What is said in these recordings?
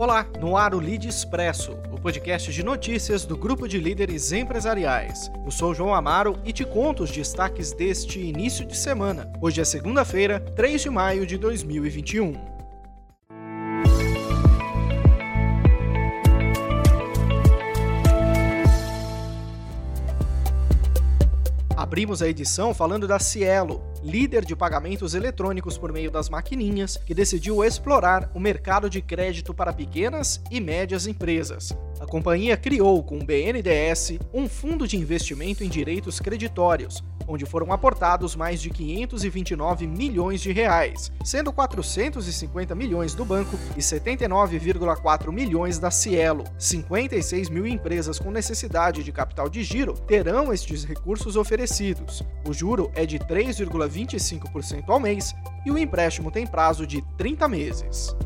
Olá, no ar o Lead Expresso, o podcast de notícias do grupo de líderes empresariais. Eu sou João Amaro e te conto os destaques deste início de semana. Hoje é segunda-feira, 3 de maio de 2021. Abrimos a edição falando da Cielo, líder de pagamentos eletrônicos por meio das maquininhas, que decidiu explorar o mercado de crédito para pequenas e médias empresas. A companhia criou com o BNDES um fundo de investimento em direitos creditórios, onde foram aportados mais de 529 milhões de reais, sendo 450 milhões do banco e 79,4 milhões da Cielo. 56 mil empresas com necessidade de capital de giro terão estes recursos oferecidos. O juro é de 3,25% ao mês e o empréstimo tem prazo de 30 meses.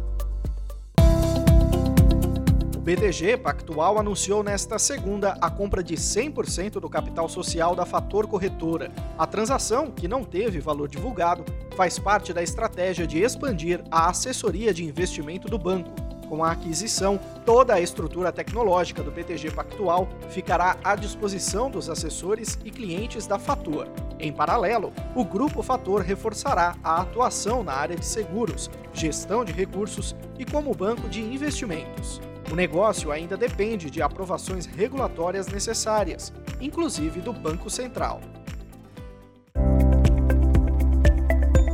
BTG Pactual anunciou nesta segunda a compra de 100% do capital social da Fator Corretora. A transação, que não teve valor divulgado, faz parte da estratégia de expandir a assessoria de investimento do banco. Com a aquisição, toda a estrutura tecnológica do BTG Pactual ficará à disposição dos assessores e clientes da Fator. Em paralelo, o Grupo Fator reforçará a atuação na área de seguros, gestão de recursos e como banco de investimentos. O negócio ainda depende de aprovações regulatórias necessárias, inclusive do Banco Central.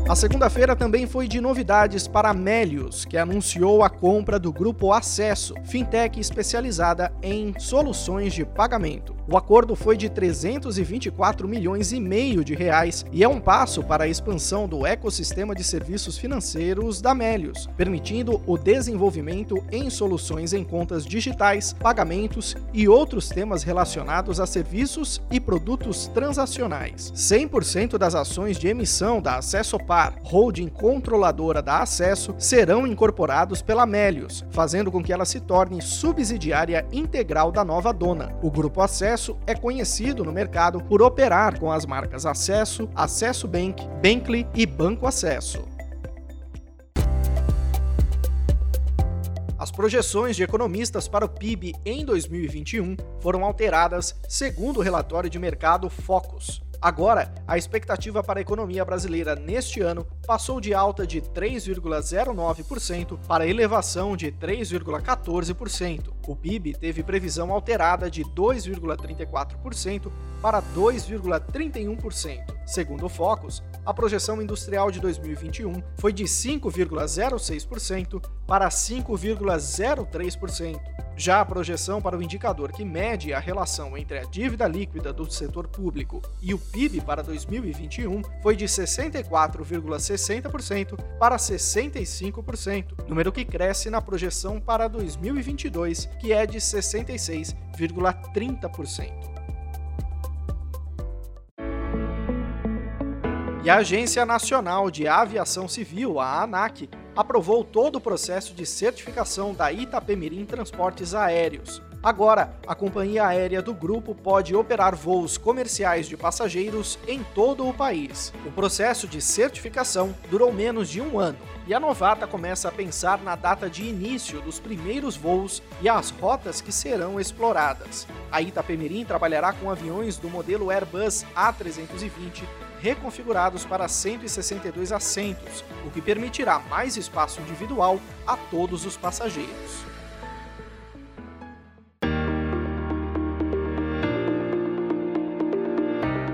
A segunda-feira também foi de novidades para Melius, que anunciou a compra do grupo Acesso, fintech especializada em soluções de pagamento. O acordo foi de 324 milhões e meio de reais e é um passo para a expansão do ecossistema de serviços financeiros da Melius, permitindo o desenvolvimento em soluções em contas digitais, pagamentos e outros temas relacionados a serviços e produtos transacionais. 100% das ações de emissão da Acesso Par, holding controladora da Acesso, serão incorporados pela Melius, fazendo com que ela se torne subsidiária integral da nova dona. O grupo Acesso é conhecido no mercado por operar com as marcas Acesso, Acesso Bank, Bankly e Banco Acesso. As projeções de economistas para o PIB em 2021 foram alteradas segundo o relatório de mercado Focus. Agora, a expectativa para a economia brasileira neste ano passou de alta de 3,09% para elevação de 3,14%. O PIB teve previsão alterada de 2,34% para 2,31%. Segundo o Focus, a projeção industrial de 2021 foi de 5,06% para 5,03%. Já a projeção para o indicador que mede a relação entre a dívida líquida do setor público e o PIB para 2021 foi de 64,60% para 65%, número que cresce na projeção para 2022, que é de 66,30%. E a Agência Nacional de Aviação Civil, a ANAC, aprovou todo o processo de certificação da Itapemirim Transportes Aéreos. Agora, a companhia aérea do grupo pode operar voos comerciais de passageiros em todo o país. O processo de certificação durou menos de um ano e a Novata começa a pensar na data de início dos primeiros voos e as rotas que serão exploradas. A Itapemirim trabalhará com aviões do modelo Airbus A320 reconfigurados para 162 assentos, o que permitirá mais espaço individual a todos os passageiros.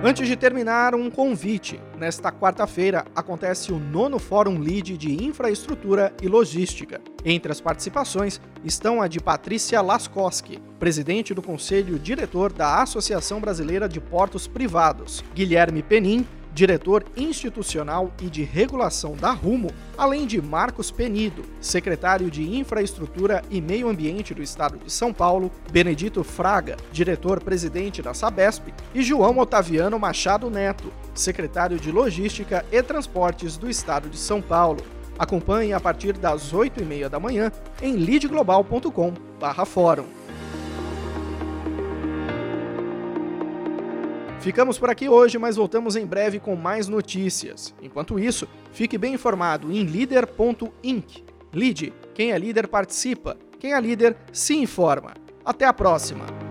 Antes de terminar, um convite. Nesta quarta-feira acontece o nono Fórum Lead de Infraestrutura e Logística. Entre as participações estão a de Patrícia Laskowski, presidente do Conselho Diretor da Associação Brasileira de Portos Privados, Guilherme Penin, diretor institucional e de regulação da Rumo, além de Marcos Penido, secretário de Infraestrutura e Meio Ambiente do Estado de São Paulo, Benedito Fraga, diretor-presidente da Sabesp, e João Otaviano Machado Neto, secretário de Logística e Transportes do Estado de São Paulo. Acompanhe a partir das 8h30 da manhã em leadglobal.com/fórum. Ficamos por aqui hoje, mas voltamos em breve com mais notícias. Enquanto isso, fique bem informado em leader.inc. Lead, quem é líder participa quem é líder se informa. Até a próxima!